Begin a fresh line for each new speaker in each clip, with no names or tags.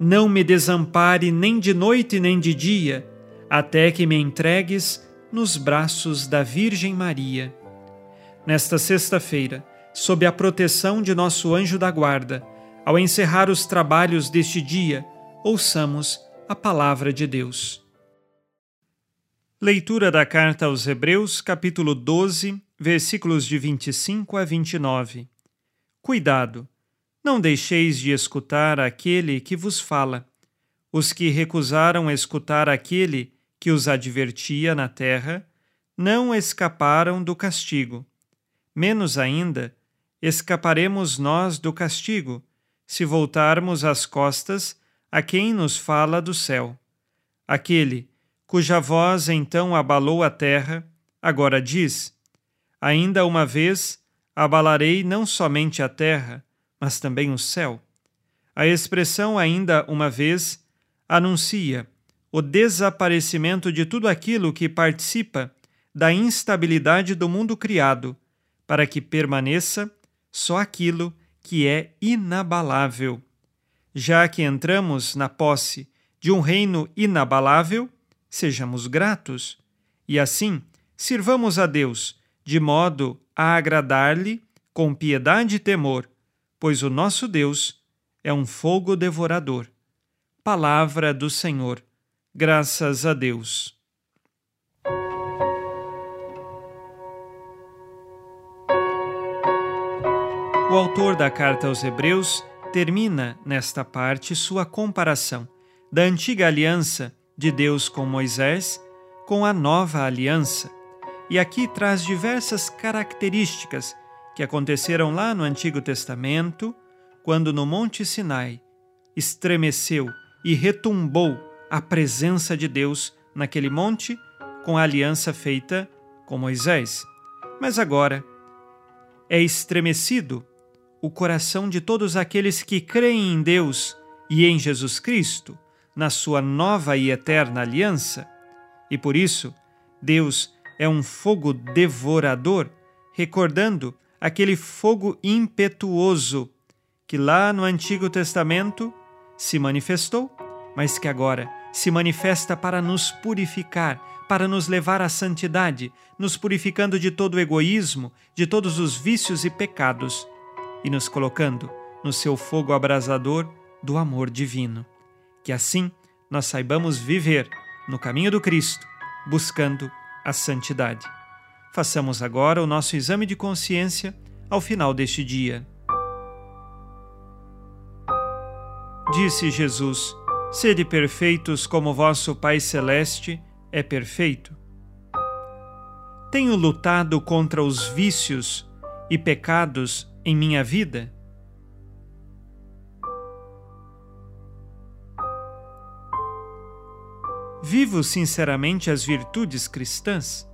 não me desampare nem de noite nem de dia, até que me entregues nos braços da Virgem Maria. Nesta sexta-feira, sob a proteção de nosso anjo da guarda, ao encerrar os trabalhos deste dia, ouçamos a palavra de Deus. Leitura da carta aos Hebreus, capítulo 12, versículos de 25 a 29. Cuidado! Não deixeis de escutar aquele que vos fala. Os que recusaram escutar aquele que os advertia na terra, não escaparam do castigo. Menos ainda, escaparemos nós do castigo, se voltarmos as costas a quem nos fala do céu. Aquele cuja voz então abalou a terra, agora diz: Ainda uma vez abalarei não somente a terra, mas também o céu. A expressão ainda uma vez anuncia o desaparecimento de tudo aquilo que participa da instabilidade do mundo criado, para que permaneça só aquilo que é inabalável. Já que entramos na posse de um reino inabalável, sejamos gratos e assim sirvamos a Deus de modo a agradar-lhe com piedade e temor, pois o nosso Deus é um fogo devorador. Palavra do Senhor. Graças a Deus. O autor da carta aos Hebreus termina nesta parte sua comparação da antiga aliança de Deus com Moisés com a nova aliança. E aqui traz diversas características que aconteceram lá no Antigo Testamento, quando no Monte Sinai estremeceu e retumbou a presença de Deus naquele monte com a aliança feita com Moisés. Mas agora é estremecido o coração de todos aqueles que creem em Deus e em Jesus Cristo, na sua nova e eterna aliança. E por isso, Deus é um fogo devorador, recordando aquele fogo impetuoso que lá no Antigo Testamento se manifestou, mas que agora se manifesta para nos purificar, para nos levar à santidade, nos purificando de todo o egoísmo, de todos os vícios e pecados e nos colocando no seu fogo abrasador do amor divino. Que assim nós saibamos viver no caminho do Cristo, buscando a santidade. Façamos agora o nosso exame de consciência ao final deste dia. Disse Jesus: Sede perfeitos como vosso Pai Celeste é perfeito. Tenho lutado contra os vícios e pecados em minha vida? Vivo sinceramente as virtudes cristãs?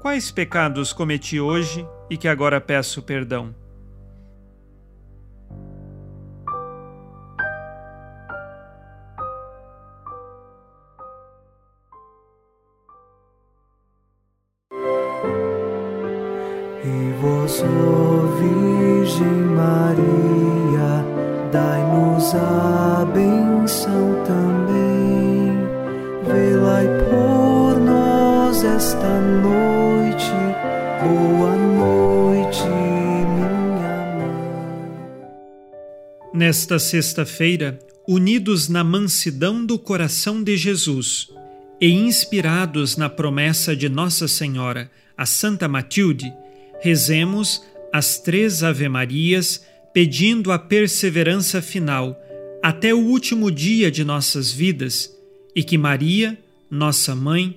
Quais pecados cometi hoje e que agora peço perdão?
E vós, Virgem Maria, dai-nos a benção. Esta noite, boa noite, minha mãe.
Nesta sexta-feira, unidos na mansidão do coração de Jesus e inspirados na promessa de Nossa Senhora, a Santa Matilde, rezemos as três Ave-Marias pedindo a perseverança final até o último dia de nossas vidas e que Maria, nossa mãe,